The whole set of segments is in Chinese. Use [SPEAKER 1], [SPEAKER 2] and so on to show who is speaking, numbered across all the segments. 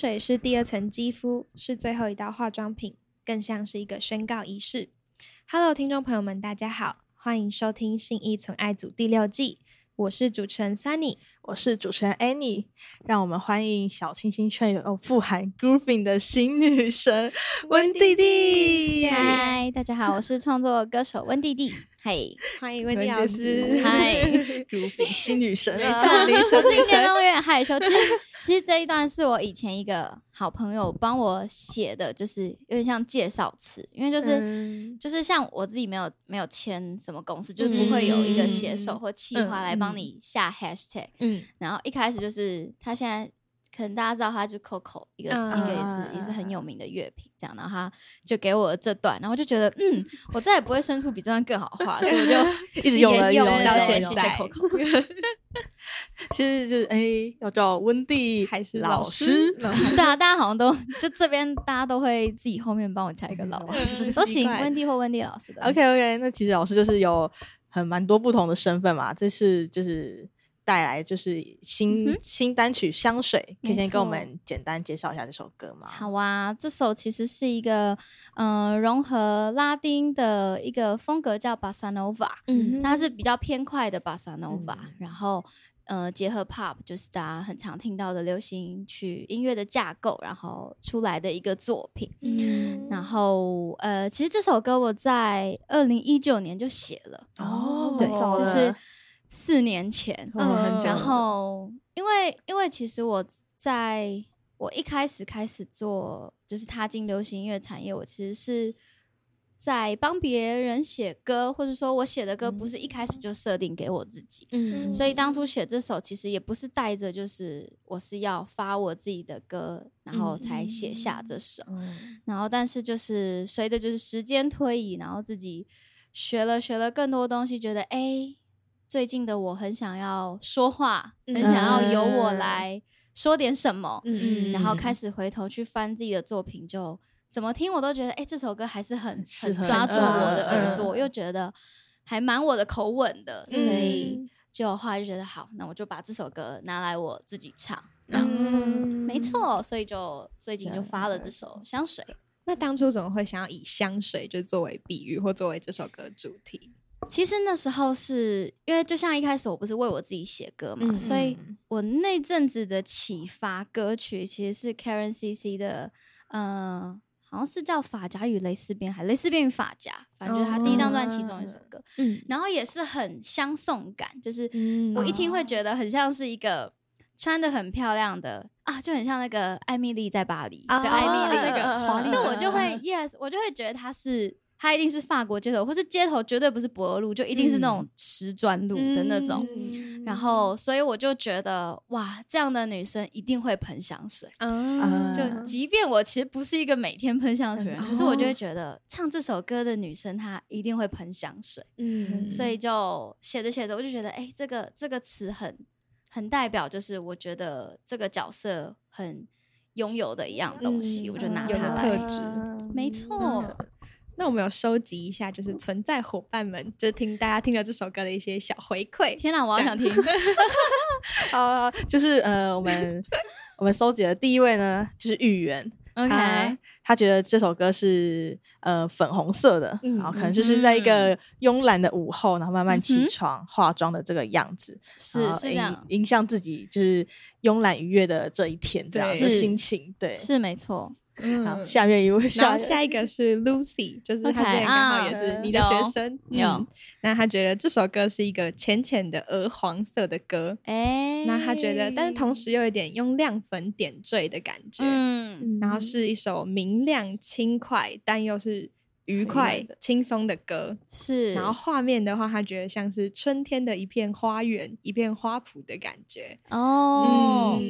[SPEAKER 1] 水是第二层肌肤，是最后一道化妆品，更像是一个宣告仪式。Hello，听众朋友们，大家好，欢迎收听《信义存爱组》第六季，我是主持人 Sunny。
[SPEAKER 2] 我是主持人 Annie，让我们欢迎小清新却又富含 grooving 的新女神 温蒂蒂。
[SPEAKER 3] 嗨，大家好，我是创作歌手温蒂蒂。嘿，
[SPEAKER 1] 欢迎温蒂老师。
[SPEAKER 3] 嗨，
[SPEAKER 2] grooving 新女神啊！
[SPEAKER 3] 我自己念都有点害羞。其实，其实这一段是我以前一个好朋友帮我写的，就是有点像介绍词，因为就是就是像我自己没有没有签什么公司，就是不会有一个写手或企划来帮你下 hashtag。嗯。然后一开始就是他现在可能大家知道他是 Coco 一个一个也是也是很有名的乐评这样，然后他就给我这段，然后就觉得嗯，我再也不会生出比这段更好话，所以我就
[SPEAKER 2] 一直用了
[SPEAKER 3] 用
[SPEAKER 2] 到
[SPEAKER 3] 现在。
[SPEAKER 2] 其实就是哎，要叫温蒂
[SPEAKER 1] 还是
[SPEAKER 2] 老
[SPEAKER 1] 师？
[SPEAKER 3] 对啊，大家好像都就这边大家都会自己后面帮我加一个老师，都行，温蒂或温蒂老师的。
[SPEAKER 2] OK OK，那其实老师就是有很蛮多不同的身份嘛，这是就是。带来就是新新单曲《香水》，可以先跟我们简单介绍一下这首歌吗？
[SPEAKER 3] 好啊，这首其实是一个嗯融合拉丁的一个风格，叫巴萨诺瓦，嗯，它是比较偏快的巴萨诺瓦，然后呃结合 pop，就是大家很常听到的流行曲音乐的架构，然后出来的一个作品。嗯，然后呃，其实这首歌我在二零一九年就写了。哦，对，就是。四年前，然后因为因为其实我在我一开始开始做就是踏进流行音乐产业，我其实是在帮别人写歌，或者说我写的歌不是一开始就设定给我自己，嗯，所以当初写这首其实也不是带着就是我是要发我自己的歌，然后才写下这首，然后但是就是随着就是时间推移，然后自己学了学了更多东西，觉得哎。最近的我很想要说话，很想要由我来说点什么，嗯然后开。始回头去翻自己的作品，就怎么听我都觉得，哎，这首歌还是很很抓住我的耳朵，又觉得还蛮我的口吻的，所以就后来就觉得好，那我就把这首歌拿来我自己唱，这样子，没错，所以就最近就发了这首香水。
[SPEAKER 1] 那当初怎么会想要以香水就作为比喻或作为这首歌主题？
[SPEAKER 3] 其实那时候是因为，就像一开始我不是为我自己写歌嘛，所以我那阵子的启发歌曲其实是 Karen CC 的，呃，好像是叫《发夹与蕾丝边》还《蕾丝边与发夹》，反正就是他第一张专辑中一首歌。嗯，然后也是很相送感，就是我一听会觉得很像是一个穿的很漂亮的啊，就很像那个艾米丽在巴黎的艾米丽那个，就我就会 yes，我就会觉得她是。它一定是法国街头，或是街头绝对不是博尔路，就一定是那种瓷砖路的那种。然后，所以我就觉得，哇，这样的女生一定会喷香水。就即便我其实不是一个每天喷香水人，可是我就会觉得，唱这首歌的女生她一定会喷香水。嗯，所以就写着写着，我就觉得，哎，这个这个词很很代表，就是我觉得这个角色很拥有的一样东西，我就拿它来。
[SPEAKER 1] 特质，
[SPEAKER 3] 没错。
[SPEAKER 1] 那我们有收集一下，就是存在伙伴们，就是听大家听了这首歌的一些小回馈。
[SPEAKER 3] 天哪，我好想听！
[SPEAKER 2] 啊，就是呃，我们我们收集的第一位呢，就是玉圆。
[SPEAKER 3] OK，
[SPEAKER 2] 他觉得这首歌是呃粉红色的，然后可能就是在一个慵懒的午后，然后慢慢起床化妆的这个样子，
[SPEAKER 3] 是是这样，
[SPEAKER 2] 影响自己就是慵懒愉悦的这一天这样的心情。对，
[SPEAKER 3] 是没错。
[SPEAKER 2] 好，下面一位，
[SPEAKER 1] 然后下一个是 Lucy，就是他之前刚好也是你的学生。
[SPEAKER 3] 有，
[SPEAKER 1] 那他觉得这首歌是一个浅浅的鹅黄色的歌，哎，那他觉得，但是同时又有点用亮粉点缀的感觉，嗯，然后是一首明亮轻快，但又是愉快轻松的歌，
[SPEAKER 3] 是。
[SPEAKER 1] 然后画面的话，他觉得像是春天的一片花园，一片花圃的感觉。
[SPEAKER 3] 哦，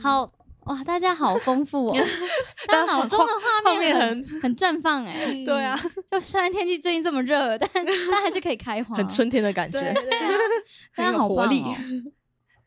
[SPEAKER 3] 好。哇，大家好丰富哦！大家脑中的画面很很绽放哎。
[SPEAKER 2] 对啊，
[SPEAKER 3] 就虽然天气最近这么热，但 但还是可以开花，
[SPEAKER 2] 很春天的感觉。
[SPEAKER 3] 大家好
[SPEAKER 2] 活力。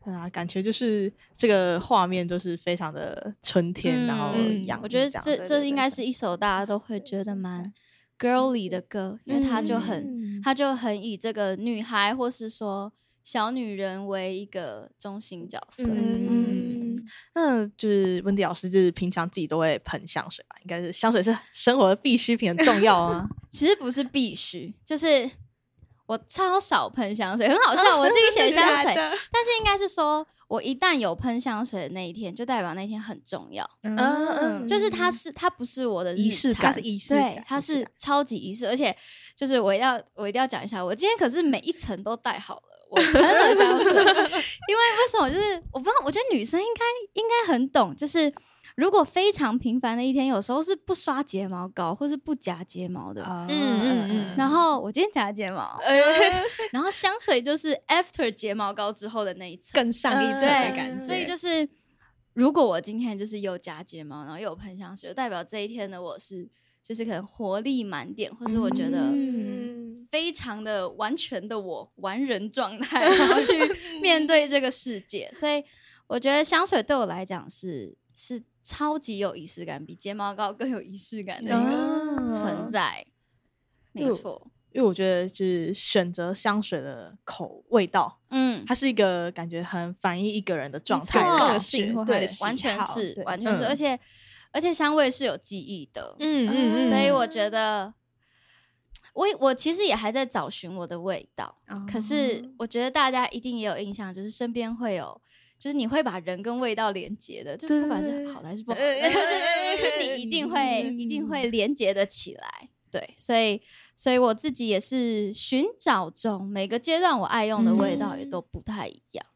[SPEAKER 2] 对啊，感觉就是这个画面都是非常的春天，然后阳。
[SPEAKER 3] 我觉得这这应该是一首大家都会觉得蛮 girly 的歌，因为它就很它就很以这个女孩或是说小女人为一个中心角色。嗯。
[SPEAKER 2] 嗯，那就是温迪老师，就是平常自己都会喷香水吧？应该是香水是生活的必需品，很重要啊。
[SPEAKER 3] 其实不是必须，就是我超少喷香水，很好笑。我自己写香水，但是应该是说。我一旦有喷香水的那一天，就代表那天很重要。嗯嗯，就是它是它不是我的
[SPEAKER 2] 仪式感，
[SPEAKER 1] 是仪式感，
[SPEAKER 3] 对，它是超级仪式。而且就是我要我一定要讲一下，我今天可是每一层都带好了，我喷的香水。因为为什么？就是我不知道，我觉得女生应该应该很懂，就是。如果非常平凡的一天，有时候是不刷睫毛膏，或是不夹睫毛的。嗯嗯嗯。然后我今天夹睫毛，然后香水就是 after 睫毛膏之后的那一层，
[SPEAKER 1] 更上一层的感觉。
[SPEAKER 3] 所以就是，如果我今天就是有夹睫毛，然后又有喷香水，代表这一天的我是就是可能活力满点，或是我觉得非常的完全的我完人状态，然后去 面对这个世界。所以我觉得香水对我来讲是是。超级有仪式感，比睫毛膏更有仪式感的一个存在，没错。
[SPEAKER 2] 因为我觉得，就是选择香水的口味道，嗯，它是一个感觉很反映一个人的状态、
[SPEAKER 1] 个性或
[SPEAKER 3] 对，完全是，完全是，而且而且香味是有记忆的，嗯嗯，所以我觉得，我我其实也还在找寻我的味道，可是我觉得大家一定也有印象，就是身边会有。就是你会把人跟味道连接的，就不管是好的还是不好，就是你一定会一定会连接的起来。对，所以所以我自己也是寻找中，每个阶段我爱用的味道也都不太一样。
[SPEAKER 2] 嗯，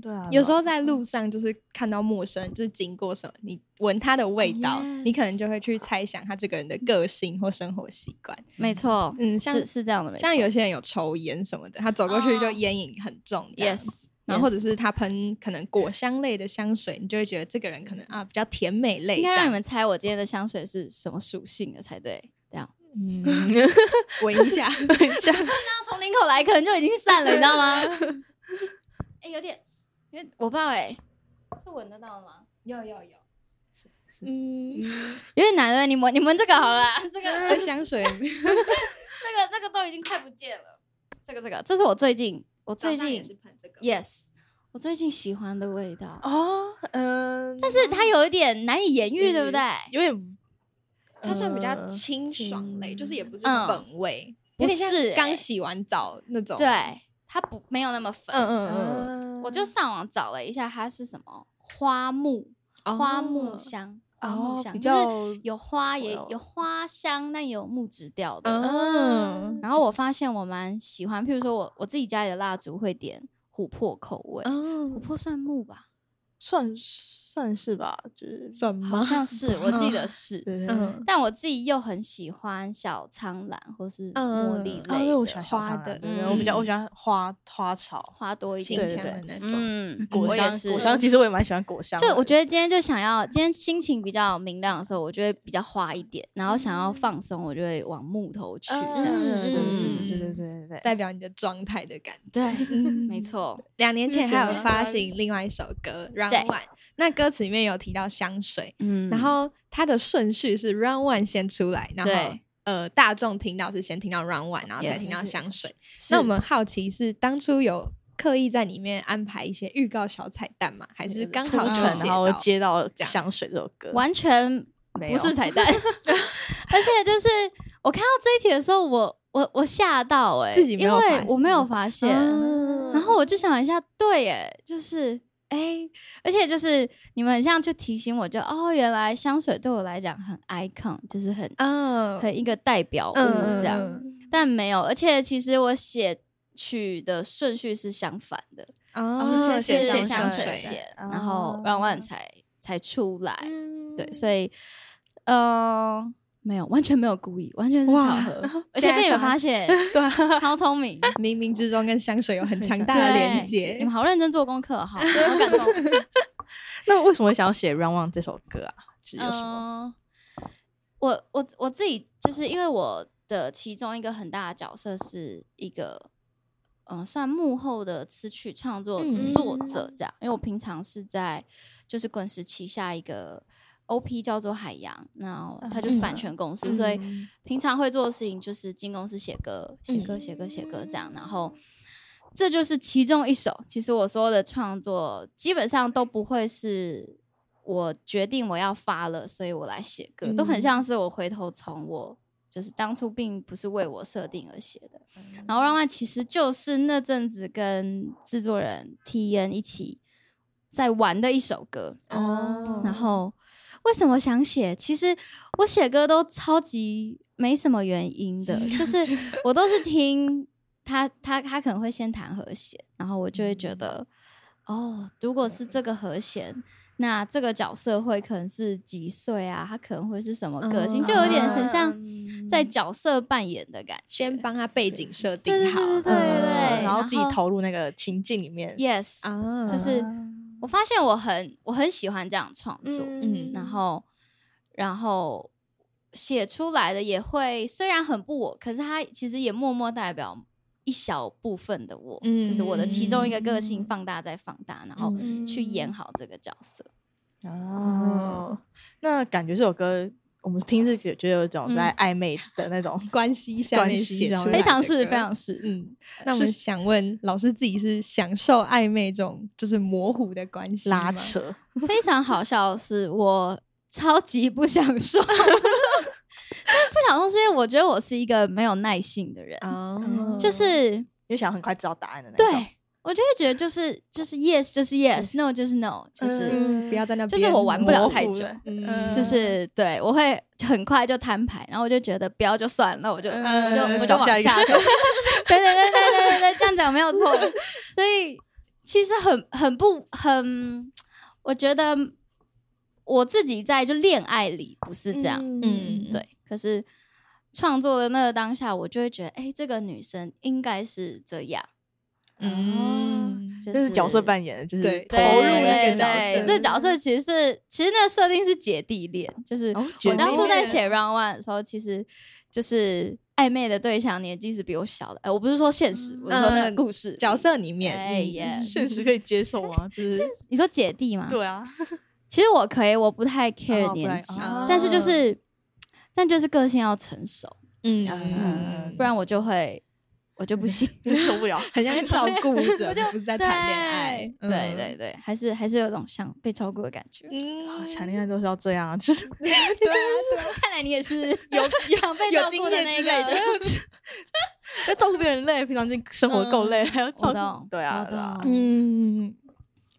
[SPEAKER 2] 对啊。
[SPEAKER 1] 有时候在路上就是看到陌生人，就是经过什么，你闻他的味道，你可能就会去猜想他这个人的个性或生活习惯。
[SPEAKER 3] 没错，嗯，是是这样的。
[SPEAKER 1] 像有些人有抽烟什么的，他走过去就烟瘾很重。
[SPEAKER 3] Yes。
[SPEAKER 1] 然后或者是他喷可能果香类的香水，你就会觉得这个人可能啊比较甜美类。应
[SPEAKER 3] 该让你们猜我今天的香水是什么属性的才对。这样，
[SPEAKER 1] 嗯，闻一下，闻一下。
[SPEAKER 3] 那从领口来，可能就已经散了，你知道吗？哎，有点，因为我不知道，哎，是闻得到吗？
[SPEAKER 1] 有有有，嗯，
[SPEAKER 3] 有点难的。你闻，你闻这个好了，这个
[SPEAKER 1] 香水，这
[SPEAKER 3] 个这个都已经快不见了。这个这个，这是我最近。我最近
[SPEAKER 1] 也是喷这个
[SPEAKER 3] ，yes，我最近喜欢的味道哦，嗯，但是它有一点难以言喻，对不对？
[SPEAKER 2] 有点，
[SPEAKER 1] 它算比较清爽类，就是也不是粉味，不像刚洗完澡那种，
[SPEAKER 3] 对，它不没有那么粉，嗯嗯嗯，我就上网找了一下，它是什么花木花木香。木香就是有花也有花香，但也有木质调的。嗯，然后我发现我蛮喜欢，譬如说我我自己家里的蜡烛会点琥珀口味，琥珀算木吧？
[SPEAKER 2] 算。算是吧，就是
[SPEAKER 1] 算吗？
[SPEAKER 3] 好像是，我记得 是。嗯，但我自己又很喜欢小苍兰或是茉莉类
[SPEAKER 2] 的
[SPEAKER 3] 花
[SPEAKER 2] 的，我比较我喜欢花花草
[SPEAKER 3] 花多一
[SPEAKER 1] 点香的那种。嗯，
[SPEAKER 2] 果香果香其实我也蛮喜欢果香。
[SPEAKER 3] 就我觉得今天就想要，今天心情比较明亮的时候，我就会比较花一点，然后想要放松，我就会往木头去。嗯，
[SPEAKER 2] 对对对对对，
[SPEAKER 1] 代表你的状态的感觉。
[SPEAKER 3] 对，没错。
[SPEAKER 1] 两年前还有发行另外一首歌《Run One》，那歌。歌词里面有提到香水，嗯，然后它的顺序是 Run One 先出来，然后呃大众听到是先听到 Run One，然后才听到香水。那我们好奇是当初有刻意在里面安排一些预告小彩蛋吗？还是刚好
[SPEAKER 2] 然后接到香水这首歌？
[SPEAKER 3] 完全不是彩蛋，而且就是我看到这一题的时候，我我我吓到哎，
[SPEAKER 1] 自己因
[SPEAKER 3] 为我没有发现，然后我就想一下，对哎，就是。哎，而且就是你们很像就提醒我，就哦，原来香水对我来讲很 icon，就是很嗯，很一个代表物这样。但没有，而且其实我写曲的顺序是相反的，哦是先写香水先，然后万万才才出来。对，所以嗯。没有，完全没有故意，完全是巧合。而且被你们发现，
[SPEAKER 2] 对，
[SPEAKER 3] 超聪明，
[SPEAKER 1] 冥冥之中跟香水有很强大的连接。
[SPEAKER 3] 你们好认真做功课，好，好感动。
[SPEAKER 2] 那为什么想要写《Run One》这首歌啊？是有什么？
[SPEAKER 3] 我我我自己就是因为我的其中一个很大的角色是一个，嗯，算幕后的词曲创作作者这样。因为我平常是在就是滚石旗下一个。O.P. 叫做海洋，那它就是版权公司，所以平常会做的事情就是进公司写歌、写歌、写歌、写歌这样。然后，这就是其中一首。其实我说的创作基本上都不会是我决定我要发了，所以我来写歌，都很像是我回头从我就是当初并不是为我设定而写的。然后《让外》其实就是那阵子跟制作人 T N 一起在玩的一首歌。哦，然后为什么想写？其实我写歌都超级没什么原因的，就是我都是听。他他他可能会先弹和弦，然后我就会觉得，哦，如果是这个和弦，那这个角色会可能是几岁啊？他可能会是什么个性？就有点很像在角色扮演的感觉。
[SPEAKER 1] 先帮他背景设定好，
[SPEAKER 3] 对对对，
[SPEAKER 2] 然后自己投入那个情境里面。
[SPEAKER 3] Yes，啊，就是我发现我很我很喜欢这样创作，嗯，然后然后写出来的也会虽然很不我，可是它其实也默默代表。一小部分的我，就是我的其中一个个性放大再放大，然后去演好这个角色。
[SPEAKER 2] 哦，那感觉这首歌我们听是觉得有一种在暧昧的那种
[SPEAKER 1] 关系下面写出，
[SPEAKER 3] 非常是非常是。
[SPEAKER 1] 嗯，那我们想问老师，自己是享受暧昧这种就是模糊的关系
[SPEAKER 2] 拉扯？
[SPEAKER 3] 非常好笑的是，我超级不享受。不想说，是因为我觉得我是一个没有耐性的人，哦就是
[SPEAKER 2] 又想很快知道答案的那
[SPEAKER 3] 种。对我就会觉得，就是就是 yes 就是 yes，no 就是 no，就是
[SPEAKER 1] 不要在那，
[SPEAKER 3] 就是我玩不了太久，就是对我会很快就摊牌，然后我就觉得不要就算了，我就我就我就往下走。对对对对对对对，这样讲没有错。所以其实很很不很，我觉得我自己在就恋爱里不是这样，嗯，对。可是创作的那个当下，我就会觉得，哎，这个女生应该是这样，
[SPEAKER 2] 嗯，就是角色扮演，就是投
[SPEAKER 1] 入那个角色。
[SPEAKER 3] 这角色其实是，其实那个设定是姐弟恋，就是我当初在写 Round One 的时候，其实就是暧昧的对象年纪是比我小的。哎，我不是说现实，我是说那个故事
[SPEAKER 1] 角色里面，
[SPEAKER 3] 哎，
[SPEAKER 2] 现实可以接受吗？就是
[SPEAKER 3] 你说姐弟吗？
[SPEAKER 2] 对啊，
[SPEAKER 3] 其实我可以，我不太 care 年纪，但是就是。但就是个性要成熟，嗯，不然我就会，我就不行，就
[SPEAKER 2] 受不了，
[SPEAKER 1] 很像在照顾着，就不是在谈恋爱，
[SPEAKER 3] 对对对，还是还是有种像被照顾的感觉。
[SPEAKER 2] 嗯，谈恋爱都是要这样，就是
[SPEAKER 1] 对啊，
[SPEAKER 3] 看来你也是有
[SPEAKER 1] 有
[SPEAKER 3] 被照顾的那个，
[SPEAKER 2] 要照顾别人累，平常就生活够累，还要照顾，对啊，
[SPEAKER 1] 嗯，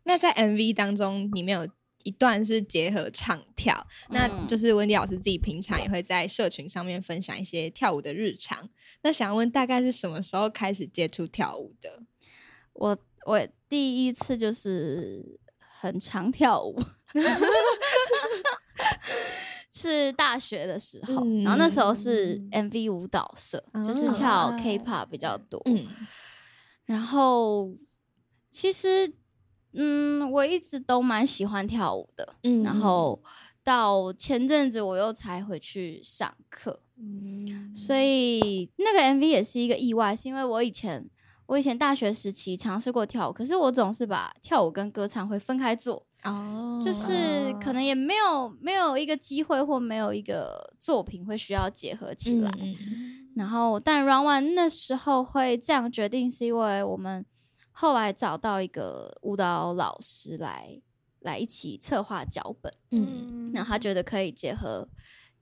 [SPEAKER 1] 那在 MV 当中，你没有。一段是结合唱跳，那就是温迪老师自己平常也会在社群上面分享一些跳舞的日常。那想问，大概是什么时候开始接触跳舞的？
[SPEAKER 3] 我我第一次就是很常跳舞，是大学的时候，然后那时候是 MV 舞蹈社，就是跳 K-pop 比较多。嗯，然后其实。嗯，我一直都蛮喜欢跳舞的，嗯，然后到前阵子我又才回去上课，嗯，所以那个 MV 也是一个意外，是因为我以前我以前大学时期尝试过跳舞，可是我总是把跳舞跟歌唱会分开做，哦，就是可能。也没有没有一个机会或没有一个作品会需要结合起来，然后但 Run One 那时候会这样决定，是因为我们。后来找到一个舞蹈老师来来一起策划脚本，嗯，然后他觉得可以结合，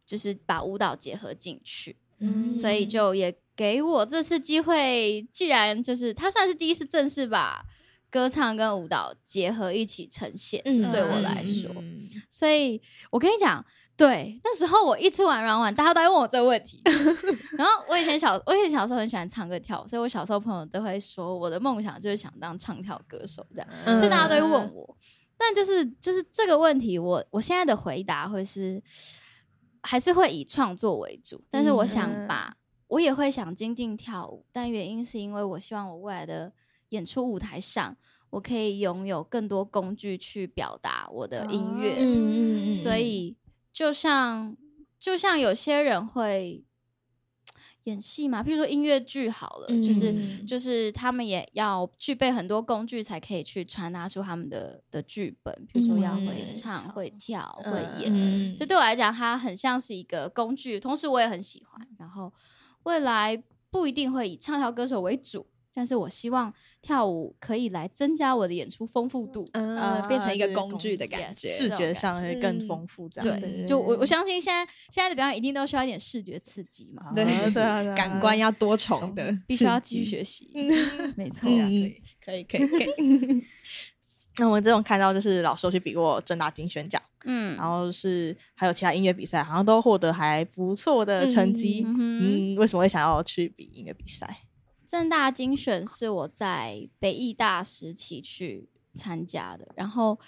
[SPEAKER 3] 就是把舞蹈结合进去，嗯，所以就也给我这次机会。既然就是他算是第一次正式把歌唱跟舞蹈结合一起呈现，嗯。对我来说，所以我跟你讲。对，那时候我一出完软完，大家都在问我这个问题。然后我以前小，我以前小时候很喜欢唱歌跳舞，所以我小时候朋友都会说我的梦想就是想当唱跳歌手这样，所以大家都会问我。但就是就是这个问题，我我现在的回答会是还是会以创作为主，但是我想把我也会想精进跳舞，但原因是因为我希望我未来的演出舞台上，我可以拥有更多工具去表达我的音乐。嗯嗯嗯，所以。就像就像有些人会演戏嘛，譬如说音乐剧好了，就是就是他们也要具备很多工具才可以去传达出他们的的剧本，比如说要会唱、会跳、会演。所以对我来讲，它很像是一个工具，同时我也很喜欢。然后未来不一定会以唱跳歌手为主，但是我希望跳舞可以来增加我的演出丰富度，
[SPEAKER 1] 嗯，变成一个工具的感觉，
[SPEAKER 2] 视觉上会更丰富。这样
[SPEAKER 3] 对，就我我相信现在现在的表演一定都需要一点视觉刺激嘛，
[SPEAKER 2] 对
[SPEAKER 1] 对，感官要多重的，
[SPEAKER 3] 必须要继续学习。没错，
[SPEAKER 1] 可以可以可以。
[SPEAKER 2] 那我们这种看到就是老师去比过正大金选奖，嗯，然后是还有其他音乐比赛，好像都获得还不错的成绩。嗯，为什么会想要去比音乐比赛？
[SPEAKER 3] 正大精选是我在北艺大时期去参加的，然后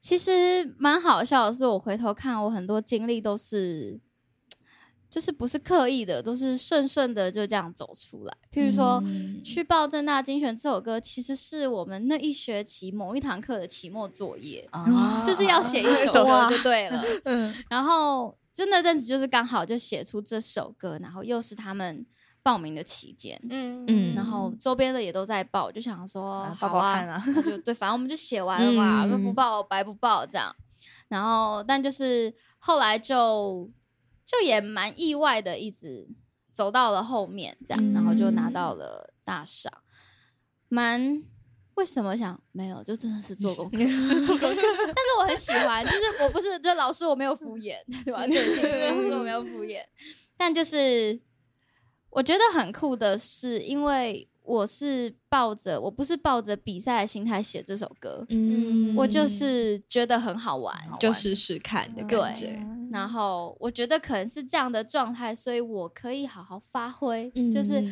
[SPEAKER 3] 其实蛮好笑的是，我回头看我很多经历都是，就是不是刻意的，都是顺顺的就这样走出来。譬如说去报正大精选这首歌，其实是我们那一学期某一堂课的期末作业，就是要写一首 歌就对了。嗯，然后真的阵子就是刚好就写出这首歌，然后又是他们。报名的期间，嗯嗯，然后周边的也都在报，就想说好啊，就对，反正我们就写完了嘛，不报白不报这样。然后，但就是后来就就也蛮意外的，一直走到了后面这样，然后就拿到了大赏。蛮为什么想没有？就真的是做功课，做功课。但是我很喜欢，就是我不是就老师我没有敷衍，对吧？老师我没有敷衍，但就是。我觉得很酷的是，因为我是抱着我不是抱着比赛的心态写这首歌，嗯，我就是觉得很好玩，
[SPEAKER 1] 就试试看的感觉。
[SPEAKER 3] 然后我觉得可能是这样的状态，所以我可以好好发挥。就是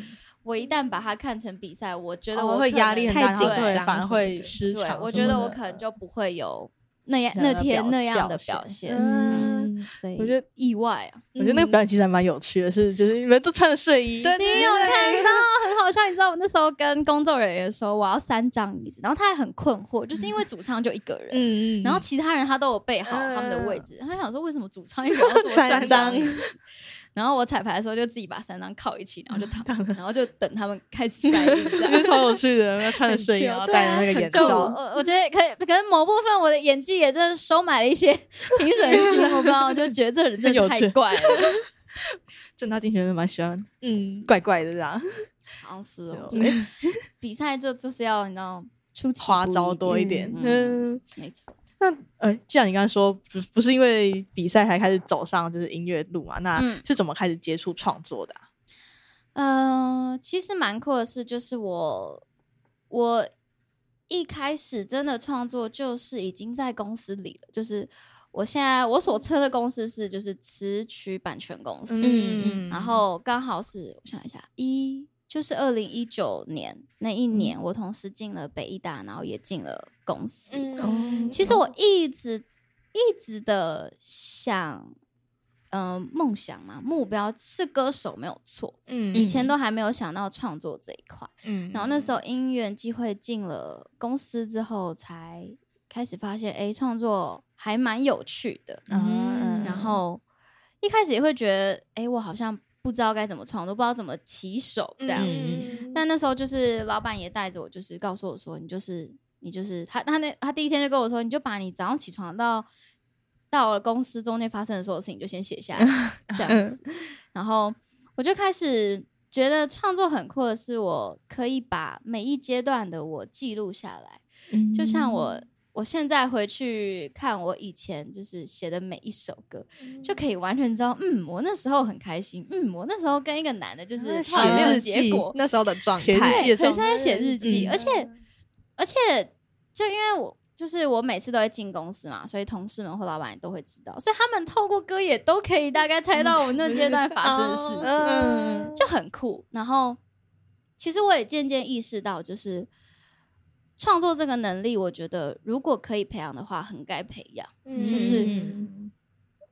[SPEAKER 3] 我一旦把它看成比赛，我觉得我
[SPEAKER 2] 会压力
[SPEAKER 1] 太紧
[SPEAKER 2] 张，反而会失常。
[SPEAKER 3] 我觉得我可能就不会有。那样那天那样的表现，嗯，所以
[SPEAKER 2] 我觉得
[SPEAKER 3] 意外啊。
[SPEAKER 2] 我觉得那个表演其实还蛮有趣的，是就是你们都穿着睡衣，
[SPEAKER 3] 对，你有看到很好笑。你知道我那时候跟工作人员说我要三张椅子，然后他还很困惑，就是因为主唱就一个人，嗯嗯，然后其他人他都有备好他们的位置，他想说为什么主唱一个人要坐三张？然后我彩排的时候就自己把三张靠一起，然后就躺，然后就等他们开始塞印，这样
[SPEAKER 2] 超有趣的。要 穿着睡衣，然后戴着那个眼罩。
[SPEAKER 3] 我我觉得可以，可能某部分我的演技也就是收买了一些 评审心，我不知道，我就觉得这人真的太怪了。
[SPEAKER 2] 正大竞选人蛮喜欢，嗯，怪怪的这样。
[SPEAKER 3] 好像是哦，比赛就就是要你知道出
[SPEAKER 2] 花招多一点，
[SPEAKER 3] 嗯，没错。
[SPEAKER 2] 那呃，既然你刚才说不不是因为比赛才开始走上就是音乐路嘛，那是怎么开始接触创作的？
[SPEAKER 3] 呃，其实蛮酷的是，就是我我一开始真的创作就是已经在公司里了，就是我现在我所称的公司是就是词曲版权公司，嗯，然后刚好是我想一下一。就是二零一九年那一年，我同时进了北艺大，然后也进了公司。其实我一直一直的想，嗯，梦想嘛，目标是歌手没有错。嗯，以前都还没有想到创作这一块。嗯，然后那时候因缘机会进了公司之后，才开始发现，哎，创作还蛮有趣的。嗯，然后一开始也会觉得，哎，我好像。不知道该怎么创作，不知道怎么起手这样。但那时候就是老板也带着我，就是告诉我说：“你就是你就是他。”他那他第一天就跟我说：“你就把你早上起床到到了公司中间发生的所有事情就先写下来，这样子。”然后我就开始觉得创作很酷的是，我可以把每一阶段的我记录下来，就像我。我现在回去看我以前就是写的每一首歌，就可以完全知道，嗯，我那时候很开心，嗯，我那时候跟一个男的，就是
[SPEAKER 2] 写
[SPEAKER 3] 没有结果，
[SPEAKER 1] 那时候的状态，
[SPEAKER 2] 对，
[SPEAKER 3] 很像在写日记，而且而且就因为我就是我每次都会进公司嘛，所以同事们或老板也都会知道，所以他们透过歌也都可以大概猜到我那阶段发生的事 情，就很酷。然后其实我也渐渐意识到，就是。创作这个能力，我觉得如果可以培养的话，很该培养。就是，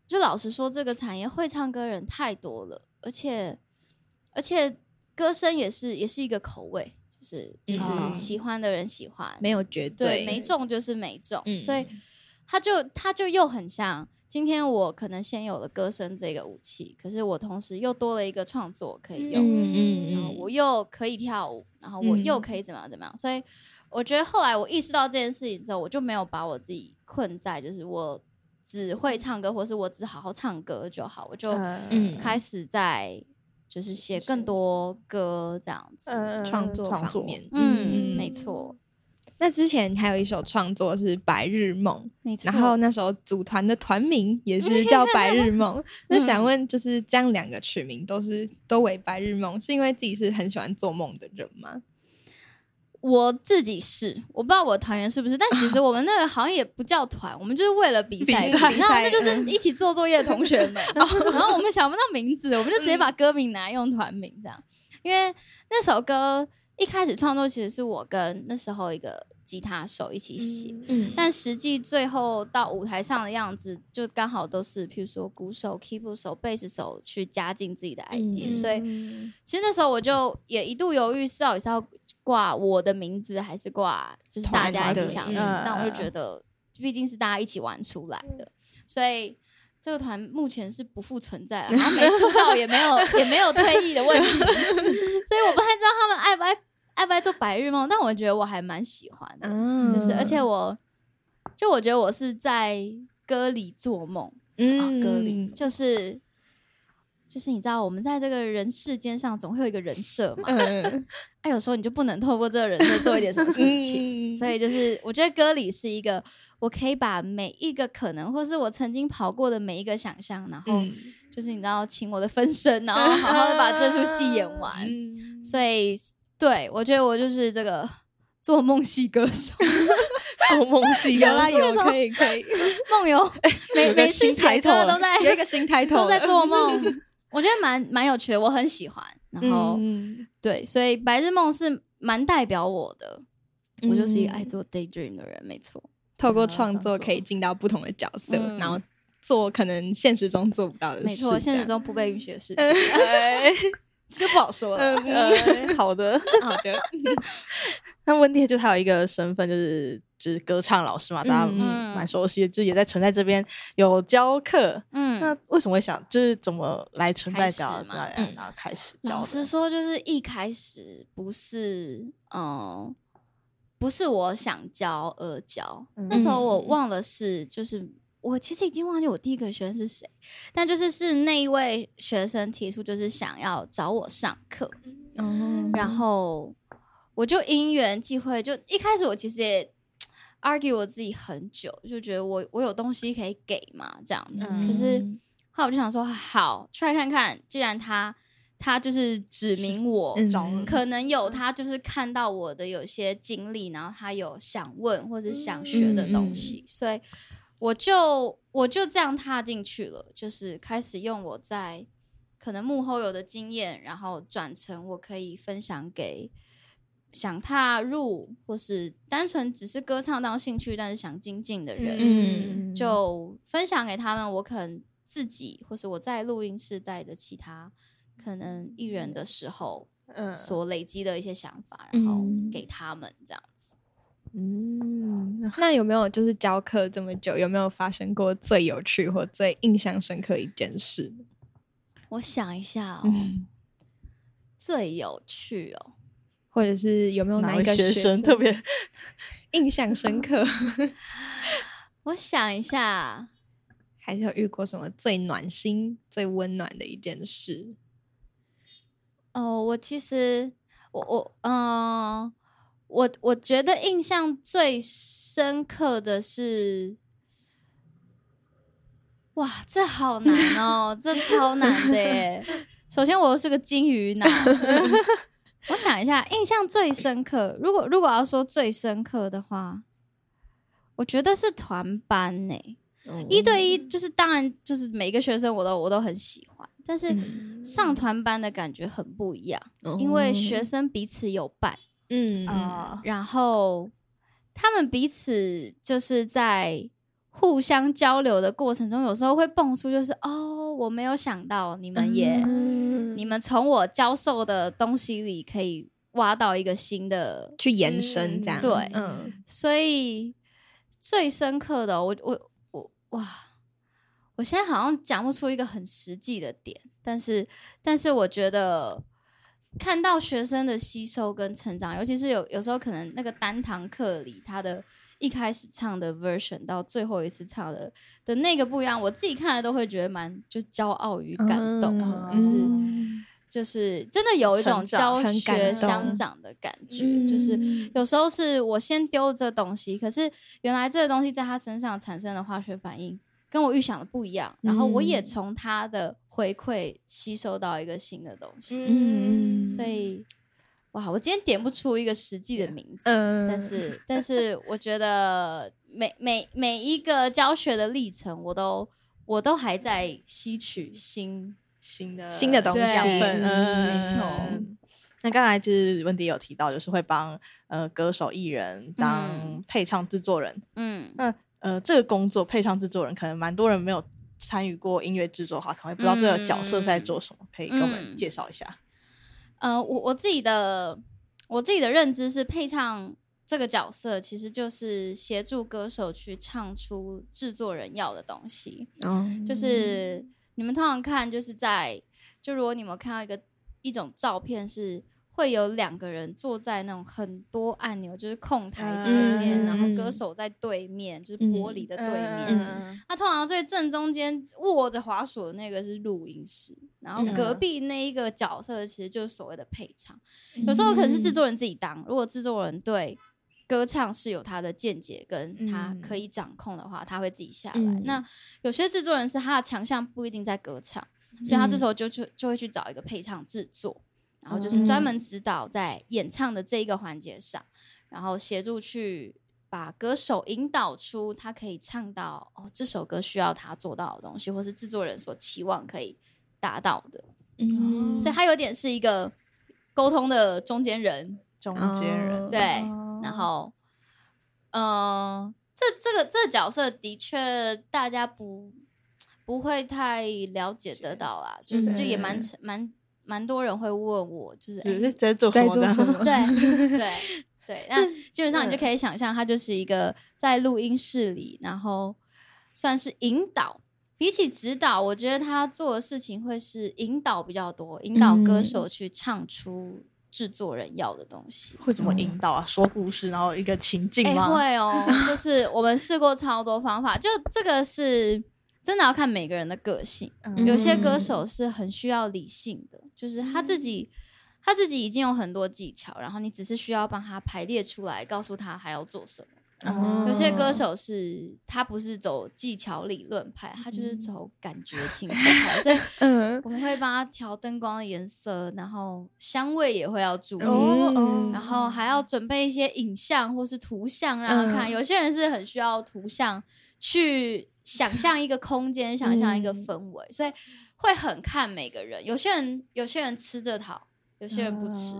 [SPEAKER 3] 就老实说，这个产业会唱歌人太多了，而且而且歌声也是也是一个口味，就是就是喜欢的人喜欢，
[SPEAKER 1] 没有绝对，
[SPEAKER 3] 没中就是没中，所以他就他就又很像。今天我可能先有了歌声这个武器，可是我同时又多了一个创作可以用，嗯。然后我又可以跳舞，然后我又可以怎么样怎么样，所以我觉得后来我意识到这件事情之后，我就没有把我自己困在就是我只会唱歌，或是我只好好唱歌就好，我就开始在就是写更多歌这样子，
[SPEAKER 1] 创作方面，
[SPEAKER 3] 嗯，没错。
[SPEAKER 1] 那之前还有一首创作是《白日梦》，
[SPEAKER 3] 没错。
[SPEAKER 1] 然后那时候组团的团名也是叫《白日梦》。那想问，就是这样两个取名都是都为《白日梦》，是因为自己是很喜欢做梦的人吗？
[SPEAKER 3] 我自己是，我不知道我的团员是不是，但其实 我们那个好像也不叫团，我们就是为了比赛，然后那就是一起做作业的同学们。然后我们想不到名字，我们就直接把歌名拿来用团名这样，因为那首歌。一开始创作其实是我跟那时候一个吉他手一起写，嗯，但实际最后到舞台上的样子，就刚好都是譬如说鼓手、keyboard 手、贝斯手去加进自己的 idea，所以其实那时候我就也一度犹豫，是到底是要挂我的名字，还是挂就是大家一起想的名字，但我就觉得毕竟是大家一起玩出来的，所以这个团目前是不复存在了，然后没出道，也没有也没有退役的问题，所以我不太知道他们爱不爱。爱不爱做白日梦？但我觉得我还蛮喜欢的，就是而且我，就我觉得我是在歌里做梦，
[SPEAKER 2] 嗯，歌里。
[SPEAKER 3] 就是就是你知道，我们在这个人世间上总会有一个人设嘛，嗯，哎，有时候你就不能透过这个人设做一点什么事情，所以就是我觉得歌里是一个，我可以把每一个可能，或是我曾经跑过的每一个想象，然后就是你知道，请我的分身，然后好好的把这出戏演完，所以。对，我觉得我就是这个做梦系歌手，
[SPEAKER 2] 做梦系
[SPEAKER 1] 有啦有可以可以
[SPEAKER 3] 梦游，每每次写歌都在
[SPEAKER 1] 有一个新抬头，
[SPEAKER 3] 都在做梦，我觉得蛮蛮有趣的，我很喜欢。然后对，所以白日梦是蛮代表我的，我就是一个爱做 daydream 的人，没错。
[SPEAKER 1] 透过创作可以进到不同的角色，然后做可能现实中做不到的事，没
[SPEAKER 3] 错，现实中不被允许的事情。是不好说了。
[SPEAKER 2] 好的，
[SPEAKER 1] 好的。
[SPEAKER 2] 那温蒂就他有一个身份，就是就是歌唱老师嘛，大家蛮熟悉的，就也在存在这边有教课。嗯，那为什么会想，就是怎么来存在教？然后开始教。
[SPEAKER 3] 老实说，就是一开始不是，嗯，不是我想教而教。那时候我忘了是，就是。我其实已经忘记我第一个学生是谁，但就是是那一位学生提出，就是想要找我上课，然后我就因缘际会，就一开始我其实也 argue 我自己很久，就觉得我我有东西可以给嘛，这样子。可是后来我就想说，好出来看看，既然他他就是指明我，可能有他就是看到我的有些经历，然后他有想问或者想学的东西，所以。我就我就这样踏进去了，就是开始用我在可能幕后有的经验，然后转成我可以分享给想踏入或是单纯只是歌唱当兴趣但是想精进的人，嗯，就分享给他们。我可能自己或是我在录音室带着其他可能艺人的时候，嗯，所累积的一些想法，然后给他们这样子。
[SPEAKER 1] 嗯，那有没有就是教课这么久，有没有发生过最有趣或最印象深刻一件事？
[SPEAKER 3] 我想一下哦，最有趣哦，
[SPEAKER 1] 或者是有没有哪一个
[SPEAKER 2] 学
[SPEAKER 1] 生
[SPEAKER 2] 特别
[SPEAKER 1] 印象深刻？
[SPEAKER 3] 我想一下，
[SPEAKER 1] 还是有遇过什么最暖心、最温暖的一件事？
[SPEAKER 3] 哦，我其实我我嗯。我我觉得印象最深刻的是，哇，这好难哦，这超难的耶！首先，我是个金鱼脑。我想一下，印象最深刻，如果如果要说最深刻的话，我觉得是团班呢。一对一就是当然就是每一个学生我都我都很喜欢，但是上团班的感觉很不一样，因为学生彼此有伴。嗯啊，然后他们彼此就是在互相交流的过程中，有时候会蹦出，就是哦，我没有想到你们也，你们从我教授的东西里可以挖到一个新的
[SPEAKER 1] 去延伸，这样
[SPEAKER 3] 对，嗯，所以最深刻的，我我我哇，我现在好像讲不出一个很实际的点，但是但是我觉得。看到学生的吸收跟成长，尤其是有有时候可能那个单堂课里，他的一开始唱的 version 到最后一次唱的的那个不一样，我自己看了都会觉得蛮就骄傲与感动，就是就是真的有一种教学相长的感觉，就是。有时候是我先丢这东西，可是原来这个东西在他身上产生的化学反应跟我预想的不一样，然后我也从他的回馈吸收到一个新的东西，嗯，所以哇，我今天点不出一个实际的名字，但是但是我觉得每每每一个教学的历程，我都我都还在吸取新。
[SPEAKER 2] 新的
[SPEAKER 1] 新的东西，
[SPEAKER 3] 嗯，没错。
[SPEAKER 2] 那刚才就是温迪有提到，就是会帮呃歌手艺人当配唱制作人，嗯，那呃这个工作配唱制作人，可能蛮多人没有参与过音乐制作的话，可能不知道这个角色在做什么，可以跟我们介绍一下。
[SPEAKER 3] 呃，我我自己的我自己的认知是，配唱这个角色其实就是协助歌手去唱出制作人要的东西，嗯，就是。你们通常看就是在，就如果你们看到一个一种照片，是会有两个人坐在那种很多按钮，就是控台前面，然后歌手在对面，就是玻璃的对面。那通常最正中间握着滑鼠的那个是录音室，然后隔壁那一个角色其实就是所谓的配唱。有时候可能是制作人自己当，如果制作人对。歌唱是有他的见解，跟他可以掌控的话，他会自己下来。那有些制作人是他的强项不一定在歌唱，所以他这时候就去就会去找一个配唱制作，然后就是专门指导在演唱的这一个环节上，然后协助去把歌手引导出他可以唱到哦这首歌需要他做到的东西，或是制作人所期望可以达到的。嗯，所以他有点是一个沟通的中间人，
[SPEAKER 2] 中间人
[SPEAKER 3] 对。然后，嗯，这这个这个角色的确大家不不会太了解得到啦，就是就也蛮蛮蛮多人会问我，就是
[SPEAKER 2] 在做
[SPEAKER 1] 在做什么？
[SPEAKER 3] 对 对对，那 基本上你就可以想象，他就是一个在录音室里，然后算是引导，比起指导，我觉得他做的事情会是引导比较多，引导歌手去唱出。制作人要的东西
[SPEAKER 2] 会怎么引导啊？说故事，然后一个情境吗？
[SPEAKER 3] 会哦，就是我们试过超多方法，就这个是真的要看每个人的个性。有些歌手是很需要理性的，就是他自己他自己已经有很多技巧，然后你只是需要帮他排列出来，告诉他还要做什么。有些歌手是他不是走技巧理论派，他就是走感觉情所以 我们会帮他调灯光的颜色，然后香味也会要注意，然后还要准备一些影像或是图像让他看。有些人是很需要图像去想 象一个空间，想象一个氛围，所以会很看每个人。有些人有些人吃这套，有些人不吃，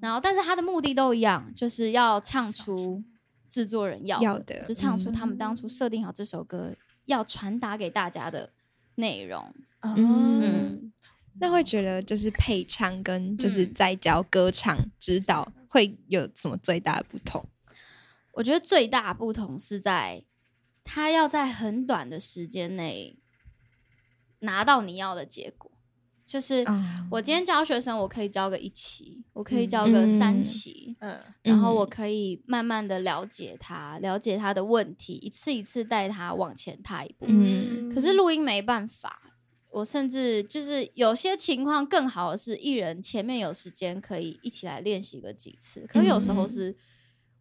[SPEAKER 3] 然后但是他的目的都一样，就是要唱出。制作人要的是唱出他们当初设定好这首歌要传达给大家的内容。
[SPEAKER 1] 嗯，那会觉得就是配唱跟就是在教歌唱指导会有什么最大的不同？
[SPEAKER 3] 我觉得最大不同是在他要在很短的时间内拿到你要的结果。就是我今天教学生，我可以教个一期，我可以教个三期，嗯，然后我可以慢慢的了解他，了解他的问题，一次一次带他往前踏一步。嗯，可是录音没办法，我甚至就是有些情况更好的是，艺人前面有时间可以一起来练习个几次，可有时候是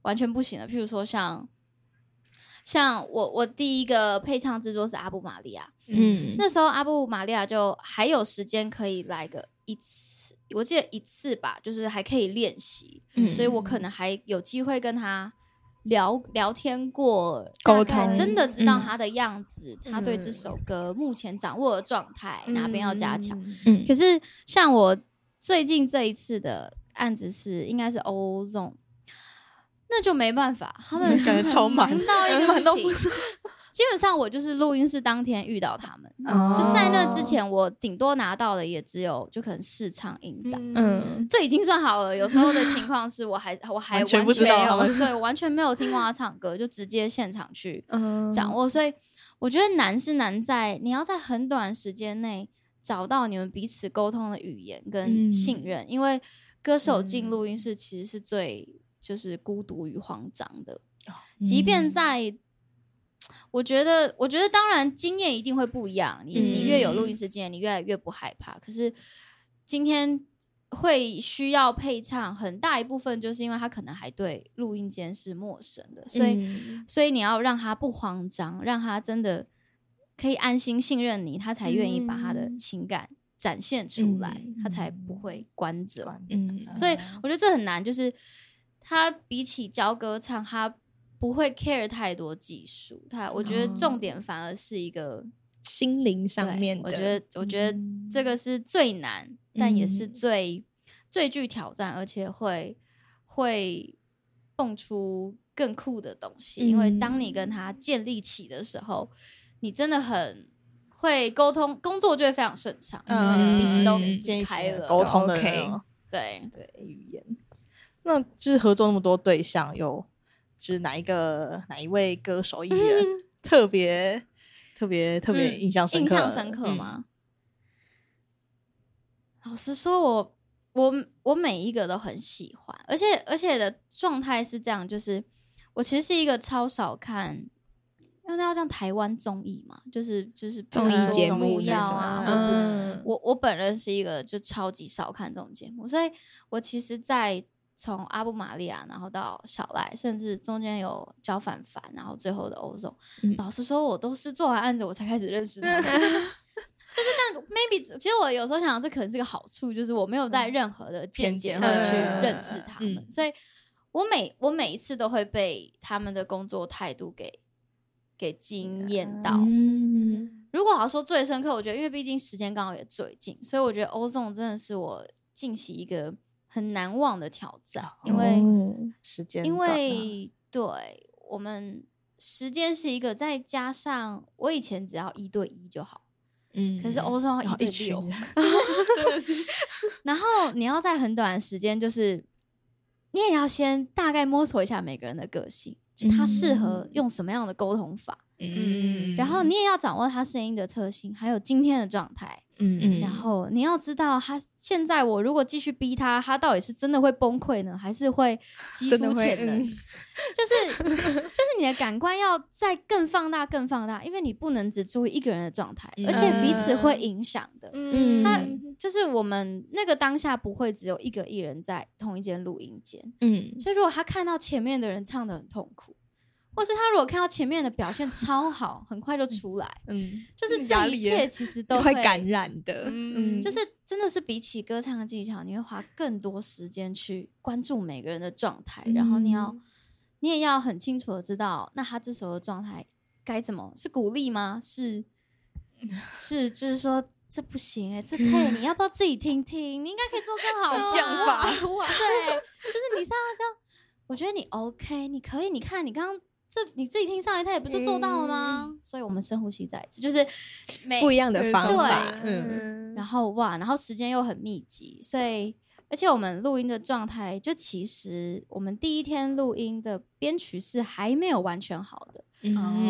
[SPEAKER 3] 完全不行的。譬如说像。像我，我第一个配唱制作是阿布玛利亚，嗯，那时候阿布玛利亚就还有时间可以来个一次，我记得一次吧，就是还可以练习，所以我可能还有机会跟他聊聊天过，
[SPEAKER 1] 沟通，
[SPEAKER 3] 真的知道他的样子，他对这首歌目前掌握的状态哪边要加强。嗯，可是像我最近这一次的案子是，应该是欧总。那就没办法，他们
[SPEAKER 2] 超忙
[SPEAKER 3] 到一个 不行。基本上我就是录音室当天遇到他们，就在那之前，我顶多拿到的也只有就可能试唱音档，嗯，这已经算好了。有时候的情况是我还我还完
[SPEAKER 2] 全不知道，
[SPEAKER 3] 对，完全没有听过他唱歌，就直接现场去掌握。所以我觉得难是难在你要在很短时间内找到你们彼此沟通的语言跟信任，因为歌手进录音室其实是最。就是孤独与慌张的，即便在，我觉得，我觉得当然经验一定会不一样。你你越有录音室经验，你越来越不害怕。可是今天会需要配唱，很大一部分就是因为他可能还对录音间是陌生的，所以所以你要让他不慌张，让他真的可以安心信任你，他才愿意把他的情感展现出来，他才不会关着。嗯，所以我觉得这很难，就是他比起教歌唱，他不会 care 太多技术，他我觉得重点反而是一个。
[SPEAKER 1] 心灵上面，
[SPEAKER 3] 我觉得，我觉得这个是最难，但也是最最具挑战，而且会会蹦出更酷的东西。因为当你跟他建立起的时候，你真的很会沟通，工作就会非常顺畅，嗯彼此都开了
[SPEAKER 2] 沟通的，
[SPEAKER 3] 对
[SPEAKER 2] 对语言。那就是合作那么多对象，有就是哪一个哪一位歌手艺人 特别？特别特别印象深
[SPEAKER 3] 刻，印象深刻吗？老实说，我我我每一个都很喜欢，而且而且的状态是这样，就是我其实是一个超少看，因为那要像台湾综艺嘛，就是就是
[SPEAKER 1] 综艺节目
[SPEAKER 3] 要啊，或是我我本人是一个就超级少看这种节目，所以我其实，在。从阿布玛利亚，然后到小赖，甚至中间有焦凡凡，然后最后的欧总。老实说，我都是做完案子我才开始认识他们。就是，但 maybe 其实我有时候想，这可能是个好处，就是我没有带任何的见解去认识他们，所以我每我每一次都会被他们的工作态度给给惊艳到。如果要说最深刻，我觉得因为毕竟时间刚好也最近，所以我觉得欧总真的是我近期一个。很难忘的挑战，因为
[SPEAKER 2] 时间，
[SPEAKER 3] 因为对我们时间是一个，再加上我以前只要一对一就好，嗯，可是欧洲一对六，真的是，然后你要在很短的时间，就是你也要先大概摸索一下每个人的个性，就他适合用什么样的沟通法，嗯，然后你也要掌握他声音的特性，还有今天的状态。嗯嗯，然后你要知道，他现在我如果继续逼他，他到底是真的会崩溃呢，还是会激出潜能？就是就是你的感官要再更放大、更放大，因为你不能只注意一个人的状态，而且彼此会影响的。嗯，他就是我们那个当下不会只有一个艺人在同一间录音间。嗯，所以如果他看到前面的人唱的很痛苦。或是他如果看到前面的表现超好，很快就出来，嗯，就是这一切其实都
[SPEAKER 1] 会感染的，
[SPEAKER 3] 嗯，就是真的是比起歌唱的技巧，你会花更多时间去关注每个人的状态，然后你要，你也要很清楚的知道，那他这时候的状态该怎么是鼓励吗？是 是，就是说这不行哎，这太你要不要自己听听？你应该可以做更好的
[SPEAKER 2] 讲法，对，
[SPEAKER 3] 就是你上来就，我觉得你 OK，你可以，你看你刚刚。这你自己听上来，他也不就做到了吗？所以我们深呼吸再一次，就是
[SPEAKER 1] 不一样的方法。
[SPEAKER 3] 嗯，然后哇，然后时间又很密集，所以而且我们录音的状态，就其实我们第一天录音的编曲是还没有完全好的，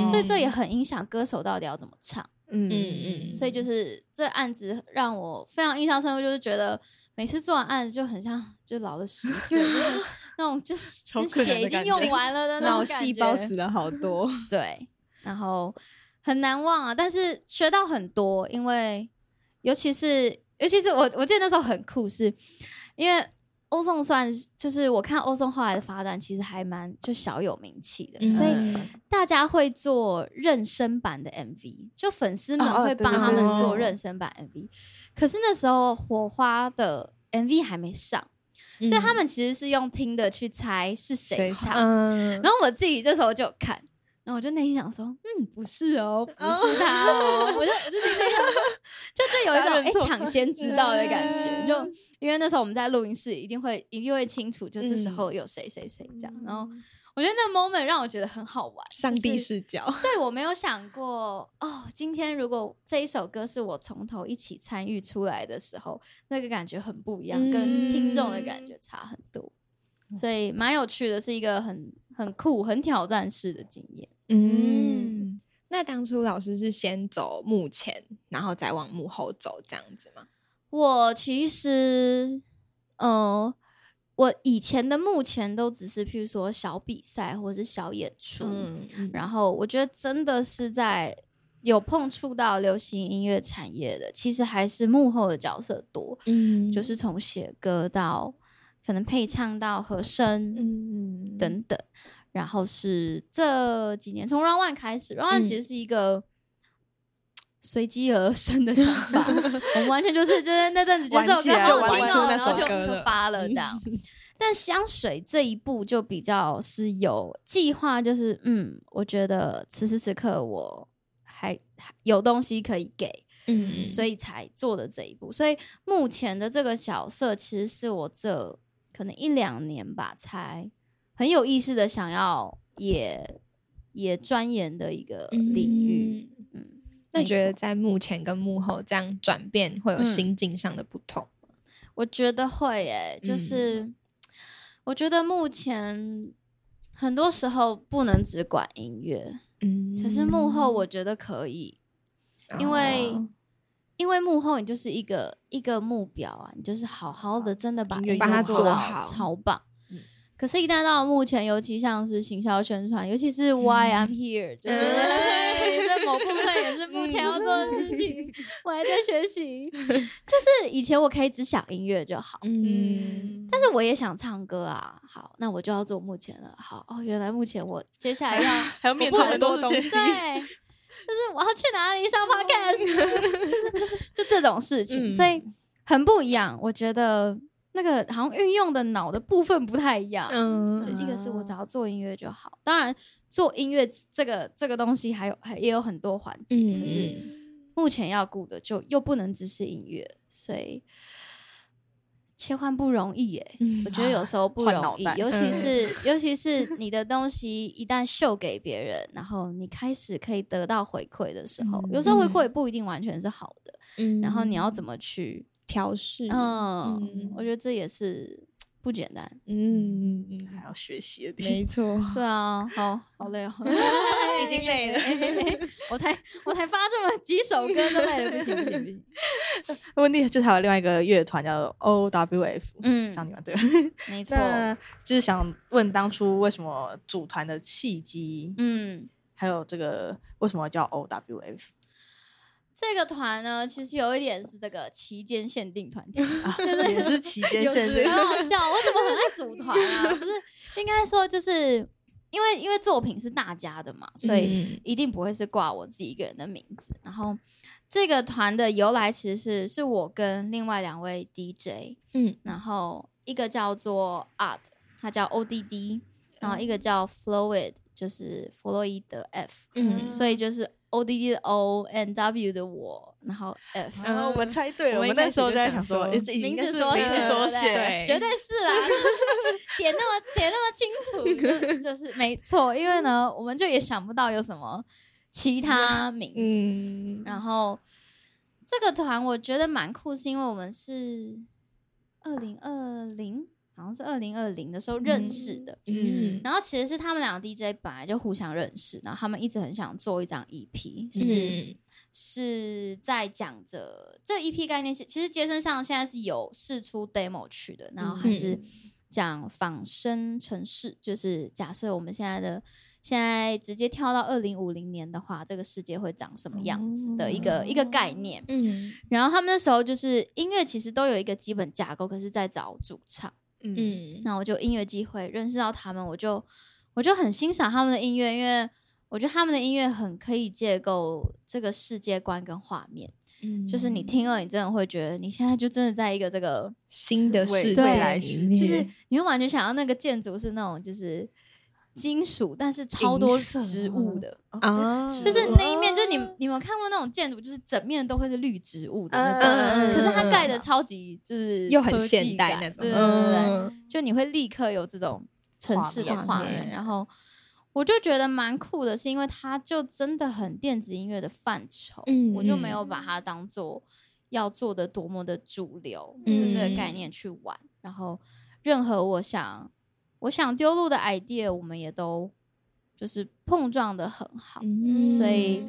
[SPEAKER 3] 所以这也很影响歌手到底要怎么唱。嗯嗯嗯，所以就是这案子让我非常印象深刻，就是觉得每次做完案子就很像就老了十岁，就是 那种就是血已经用完了的 那种脑
[SPEAKER 1] 细胞死了好多。
[SPEAKER 3] 对，然后很难忘啊，但是学到很多，因为尤其是尤其是我我记得那时候很酷，是因为。欧颂算就是我看欧颂后来的发展，其实还蛮就小有名气的，所以大家会做妊娠版的 MV，就粉丝们会帮他们做妊娠版 MV。可是那时候火花的 MV 还没上，所以他们其实是用听的去猜是谁唱。然后我自己这时候就看。然后我就内心想说，嗯，不是哦，不是他哦，我就我就心想，就就有一种哎抢先知道的感觉，就因为那时候我们在录音室，一定会一定会清楚，就这时候有谁谁谁这样。然后我觉得那 moment 让我觉得很好玩，
[SPEAKER 1] 上帝视角。
[SPEAKER 3] 对我没有想过哦，今天如果这一首歌是我从头一起参与出来的时候，那个感觉很不一样，跟听众的感觉差很多，所以蛮有趣的，是一个很很酷、很挑战式的经验。
[SPEAKER 1] 嗯，那当初老师是先走幕前，然后再往幕后走这样子吗？
[SPEAKER 3] 我其实，呃，我以前的幕前都只是譬如说小比赛或者是小演出，然后我觉得真的是在有碰触到流行音乐产业的，其实还是幕后的角色多，嗯，就是从写歌到可能配唱到和声，嗯等等，然后是这几年从 Run One 开始，Run One 其实是一个随机而生的想法，我们完全就是就是那阵子就这首歌好听哦，然后就就发了这样。但香水这一步就比较是有计划，就是嗯，我觉得此时此刻我还有东西可以给，嗯，所以才做的这一步。所以目前的这个角色，其实是我这可能一两年吧，才很有意识的想要也也钻研的一个领域。嗯，
[SPEAKER 1] 那觉得在幕前跟幕后这样转变，会有心境上的不同
[SPEAKER 3] 我觉得会诶，就是。我觉得目前很多时候不能只管音乐，嗯，可是幕后我觉得可以，因为因为幕后你就是一个一个目标啊，你就是好好的真的把音
[SPEAKER 1] 乐
[SPEAKER 3] 做
[SPEAKER 1] 好，
[SPEAKER 3] 超棒。可是，一旦到了目前，尤其像是行销宣传，尤其是 Why I'm Here，就是在某部分也是目前要做的事情，我还在学习。就是以前我可以只想音乐就好，嗯，但是我也想唱歌啊。好，那我就要做目前了。好哦，原来目前我接下来要
[SPEAKER 2] 还要面对很多东西，
[SPEAKER 3] 对，就是我要去哪里上 Podcast，种事情，所以很不一样。我觉得。那个好像运用的脑的部分不太一样，嗯，一个是我只要做音乐就好，当然做音乐这个这个东西还有还也有很多环节，可是目前要顾的就又不能只是音乐，所以切换不容易耶。我觉得有时候不容易，尤其是尤其是你的东西一旦秀给别人，然后你开始可以得到回馈的时候，有时候回馈也不一定完全是好的，嗯，然后你要怎么去？
[SPEAKER 1] 调试，
[SPEAKER 3] 嗯，我觉得这也是不简单，
[SPEAKER 2] 嗯嗯嗯，还要学习的，
[SPEAKER 1] 没错，
[SPEAKER 3] 对啊，好好累哦，
[SPEAKER 1] 已经 累了，
[SPEAKER 3] 我才我才发这么几首歌都累了，不行不行不行。
[SPEAKER 2] 问题就还有另外一个乐团叫 O W F，嗯，像你们对，
[SPEAKER 3] 没错，
[SPEAKER 2] 就是想问当初为什么组团的契机，嗯，还有这个为什么叫 O W F。
[SPEAKER 3] 这个团呢，其实有一点是这个期间限定团体，
[SPEAKER 2] 也是期间限定，
[SPEAKER 3] 很好笑。我怎么很爱组团啊？不是，应该说就是因为因为作品是大家的嘛，所以一定不会是挂我自己一个人的名字。然后这个团的由来其实是是我跟另外两位 DJ，嗯，然后一个叫做 Art，他叫 ODD，然后一个叫 Fluid，就是弗洛伊德 F，嗯，所以就是。O D D 的 O N W 的我，然后 F，
[SPEAKER 2] 然后我们猜对了。我们那时候在想说，名字缩写，
[SPEAKER 3] 绝对是啦，点那么点那么清楚，就是没错。因为呢，我们就也想不到有什么其他 名字。然后这个团我觉得蛮酷，是因为我们是二零二零。好像是二零二零的时候认识的，嗯，然后其实是他们两个 DJ 本来就互相认识，然后他们一直很想做一张 EP，是是在讲着这 EP 概念是，其实街声上现在是有试出 demo 去的，然后还是讲仿生城市，就是假设我们现在的现在直接跳到二零五零年的话，这个世界会长什么样子的一个一个概念，嗯，然后他们那时候就是音乐其实都有一个基本架构，可是在找主唱。嗯，那我就音乐机会认识到他们，我就我就很欣赏他们的音乐，因为我觉得他们的音乐很可以建构这个世界观跟画面。嗯，就是你听了，你真的会觉得你现在就真的在一个这个
[SPEAKER 1] 新的世未来世界，
[SPEAKER 3] 就是你会完全想要那个建筑是那种就是。金属，但是超多植物的。啊，就是那一面，就是你你们看过那种建筑，就是整面都会是绿植物的那种，可是它盖的超级就是
[SPEAKER 1] 又很现代那种，
[SPEAKER 3] 对对对，就你会立刻有这种城市的画面。然后我就觉得蛮酷的，是因为它就真的很电子音乐的范畴，我就没有把它当做要做的多么的主流的这个概念去玩。然后任何我想。我想丢路的 idea，我们也都就是碰撞的很好，所以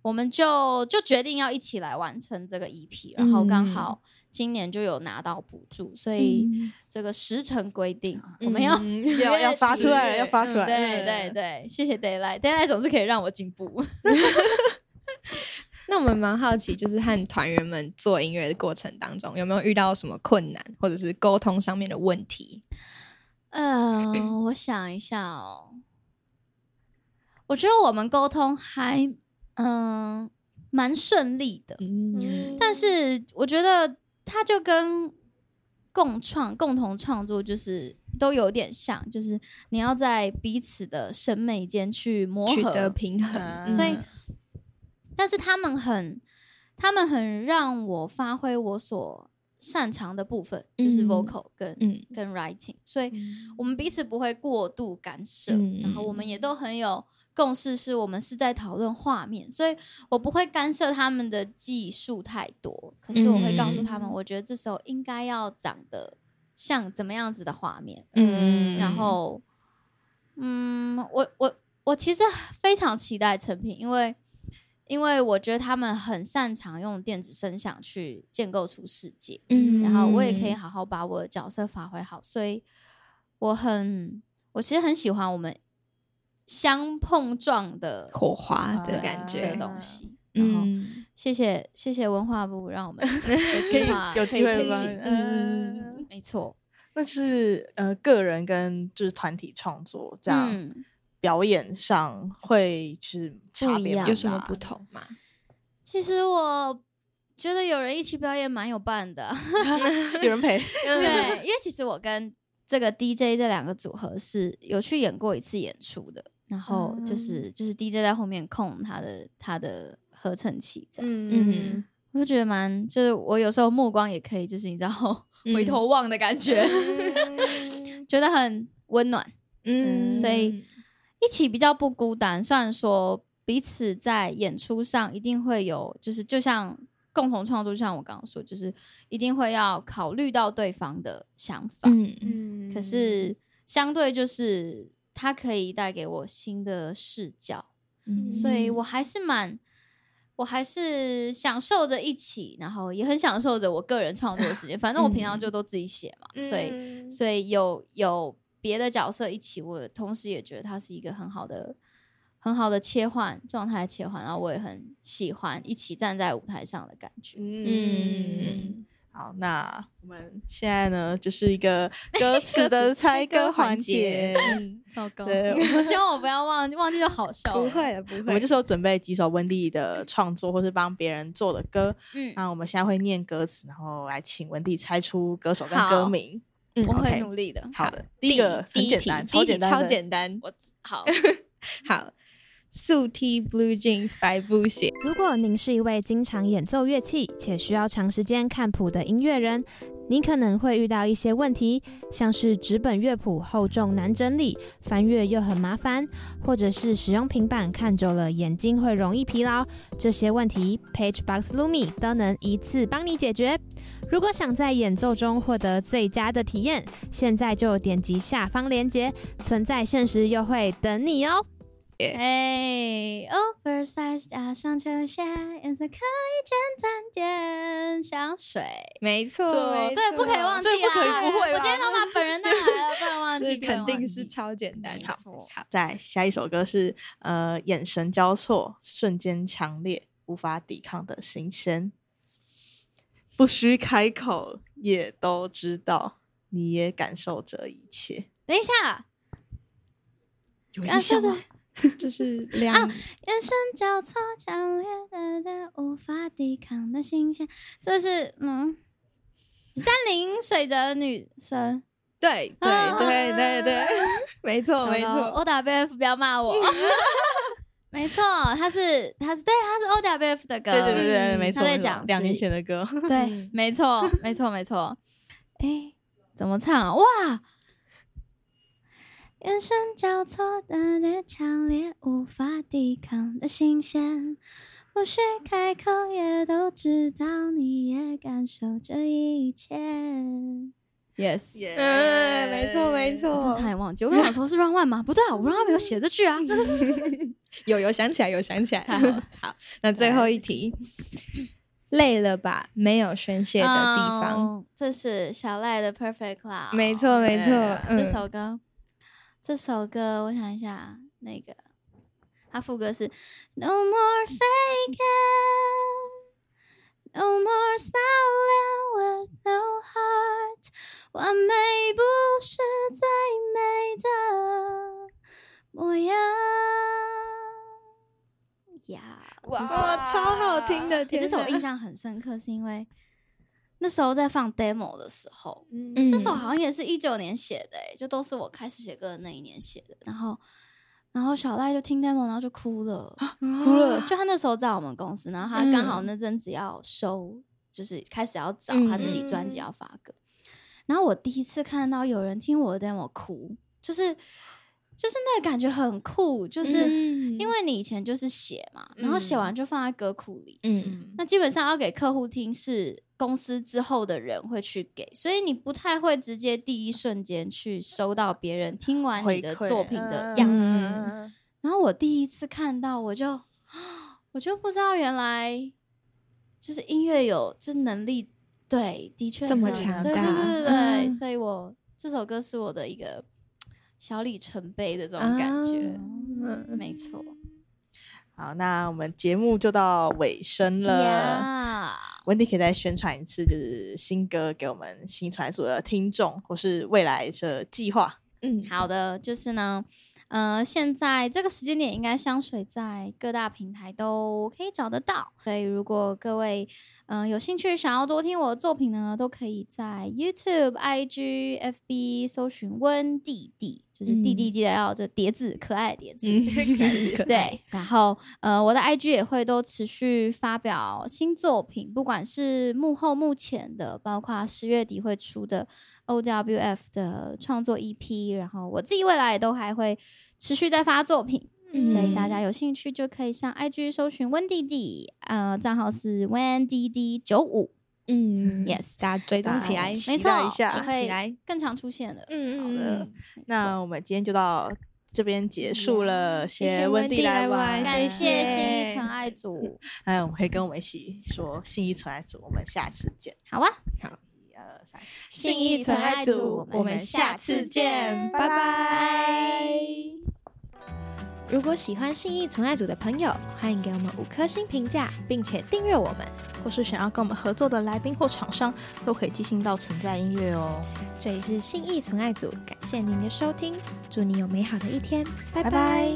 [SPEAKER 3] 我们就就决定要一起来完成这个 EP，然后刚好今年就有拿到补助，所以这个时程规定我们要
[SPEAKER 2] 要要发出来，要发出来，
[SPEAKER 3] 对对对，谢谢 Daylight，Daylight 总是可以让我进步。
[SPEAKER 1] 那我们蛮好奇，就是和团员们做音乐的过程当中，有没有遇到什么困难，或者是沟通上面的问题？
[SPEAKER 3] 嗯，我想一下哦。我觉得我们沟通还嗯蛮顺利的，但是我觉得它就跟共创、共同创作就是都有点像，就是你要在彼此的审美间去磨合、
[SPEAKER 1] 取得平衡。
[SPEAKER 3] 所以，但是他们很，他们很让我发挥我所擅长的部分，就是 vocal 跟跟 writing，所以我们彼此不会过度干涉，然后我们也都很有。共识是我们是在讨论画面，所以我不会干涉他们的技术太多。可是我会告诉他们，我觉得这时候应该要长得像怎么样子的画面。嗯，然后，嗯，我我我其实非常期待成品，因为因为我觉得他们很擅长用电子声响去建构出世界。嗯，然后我也可以好好把我的角色发挥好，所以我很我其实很喜欢我们。相碰撞的
[SPEAKER 1] 火花的感觉
[SPEAKER 3] 的东西，然后谢谢谢谢文化部让我们 有机会
[SPEAKER 2] 有机会
[SPEAKER 3] 嗯，没错，
[SPEAKER 2] 那是呃个人跟就是团体创作这样表演上会是差别
[SPEAKER 1] 有什么不同吗？
[SPEAKER 3] 其实我觉得有人一起表演蛮有伴的
[SPEAKER 2] 有人陪，
[SPEAKER 3] 对，因为其实我跟这个 DJ 这两个组合是有去演过一次演出的。然后就是就是 DJ 在后面控他的他的合成器，这样，嗯，我就觉得蛮，就是我有时候目光也可以，就是你知道回头望的感觉，觉得很温暖，嗯，所以一起比较不孤单。虽然说彼此在演出上一定会有，就是就像共同创作，就像我刚刚说，就是一定会要考虑到对方的想法，嗯嗯，可是相对就是。它可以带给我新的视角，所以我还是蛮，我还是享受着一起，然后也很享受着我个人创作的时间。反正我平常就都自己写嘛，所以所以有有别的角色一起，我同时也觉得它是一个很好的、很好的切换状态切换，然后我也很喜欢一起站在舞台上的感觉。嗯。
[SPEAKER 2] 好，那我们现在呢，就是一个 歌词的猜歌环节。
[SPEAKER 3] 糟糕，我 希望我不要忘记，忘记就好笑。
[SPEAKER 1] 不会，不会。我
[SPEAKER 2] 们就说准备几首温蒂的创作，或是帮别人做的歌。嗯，那我们现在会念歌词，然后来请温蒂猜出歌手跟歌名。
[SPEAKER 3] 嗯，我会努力的。
[SPEAKER 2] 好的，第一个很简单，超简单，
[SPEAKER 1] 超简单。
[SPEAKER 3] 我 好
[SPEAKER 1] 好。素 T Blue Jeans 白布鞋。
[SPEAKER 4] 如果您是一位经常演奏乐器且需要长时间看谱的音乐人，你可能会遇到一些问题，像是纸本乐谱厚重难整理，翻阅又很麻烦，或者是使用平板看久了眼睛会容易疲劳。这些问题，Pagebox Lumi 都能一次帮你解决。如果想在演奏中获得最佳的体验，现在就点击下方链接，存在限时优惠等你哦。
[SPEAKER 3] 哎，oversize 加上球鞋，颜色可以简单点，香水，
[SPEAKER 1] 没错，
[SPEAKER 3] 这不可以忘记
[SPEAKER 2] 啊！
[SPEAKER 3] 我今天都把本人带来了，不能 忘记，
[SPEAKER 1] 肯定是超简单。
[SPEAKER 2] 好，好，再下一首歌是呃，眼神交错，瞬间强烈，无法抵抗的新鲜，不需开口也都知道，你也感受着一切。
[SPEAKER 3] 等一下，
[SPEAKER 2] 有印象吗？
[SPEAKER 1] 这是两
[SPEAKER 3] 眼神交错，强烈的无法抵抗的新鲜。这是嗯，山林水的女生，
[SPEAKER 1] 对对对对对，没错没错。
[SPEAKER 3] O W F 不要骂我，没错，他是他是对他是 O W F 的歌，
[SPEAKER 2] 对对对对，没错，他在讲两年前的歌，
[SPEAKER 3] 对，没错没错没错。哎，怎么唱啊？哇！眼神交错的那强烈，无法抵抗的新鲜，不需开口也都知道，你也感受这一切。
[SPEAKER 1] Yes，嗯，没错没错，
[SPEAKER 3] 我差点忘记。我刚刚说是 Run One 吗？不对啊，我 Run One 没有写这句啊。
[SPEAKER 1] 有有想起来，有想起来。好，那最后一题，累了吧？没有宣泄的地方。
[SPEAKER 3] 这是小赖的 Perfect Cloud。
[SPEAKER 1] 没错没错，
[SPEAKER 3] 这首歌。这首歌，我想一下，那个，他副歌是 No more fake No more smiling with no heart，完美不是最美的模样。呀，
[SPEAKER 5] 哇，超好听的！
[SPEAKER 3] 这首印象很深刻，是因为那时候在放 demo 的时候，这首好像也是一九年写的，哎，就都是我开始写歌的那一年写的。然后，然后小赖就听 demo，然后就哭了，
[SPEAKER 2] 哭了。
[SPEAKER 3] 就他那时候在我们公司，然后他刚好那阵子要收，就是开始要找他自己专辑要发歌。然后我第一次看到有人听我的 demo 哭，就是。就是那个感觉很酷，就是因为你以前就是写嘛，然后写完就放在歌库里，嗯，那基本上要给客户听是公司之后的人会去给，所以你不太会直接第一瞬间去收到别人听完你的作品的样子。然后我第一次看到，我就我就不知道原来就是音乐有这能力，对，的确
[SPEAKER 5] 这么强大，
[SPEAKER 3] 对对对对，所以我这首歌是我的一个。小里程碑的这种感觉，没错。
[SPEAKER 2] 好，那我们节目就到尾声了。温迪可以再宣传一次，就是新歌给我们新传所的听众，或是未来的计划。
[SPEAKER 3] 嗯，好的，就是呢，呃，现在这个时间点，应该香水在各大平台都可以找得到。所以，如果各位嗯有兴趣想要多听我的作品呢，都可以在 YouTube、IG、FB 搜寻温弟弟。就是弟弟记得要这叠字，可爱叠字，对。然后呃，我的 IG 也会都持续发表新作品，不管是幕后幕前的，包括十月底会出的 OWF 的创作 EP，然后我自己未来也都还会持续在发作品，所以大家有兴趣就可以上 IG 搜寻温弟弟，呃，账号是 WenDD 九五。嗯，yes，
[SPEAKER 5] 大家追踪起来，
[SPEAKER 3] 没错，
[SPEAKER 2] 一下
[SPEAKER 3] 起来更常出现了。
[SPEAKER 2] 嗯好的，那我们今天就到这边结束了，谢谢温蒂来玩，
[SPEAKER 3] 感谢信义纯爱组。
[SPEAKER 2] 哎，我们可以跟我们一起说信义纯爱组，我们下次见。
[SPEAKER 3] 好啊，
[SPEAKER 2] 好，一二三，
[SPEAKER 5] 信义纯爱组，我们下次见，拜拜。如果喜欢信义存爱组的朋友，欢迎给我们五颗星评价，并且订阅我们。
[SPEAKER 2] 或是想要跟我们合作的来宾或厂商，都可以寄信到存在音乐哦。
[SPEAKER 5] 这里是信义存爱组，感谢您的收听，祝你有美好的一天，拜拜。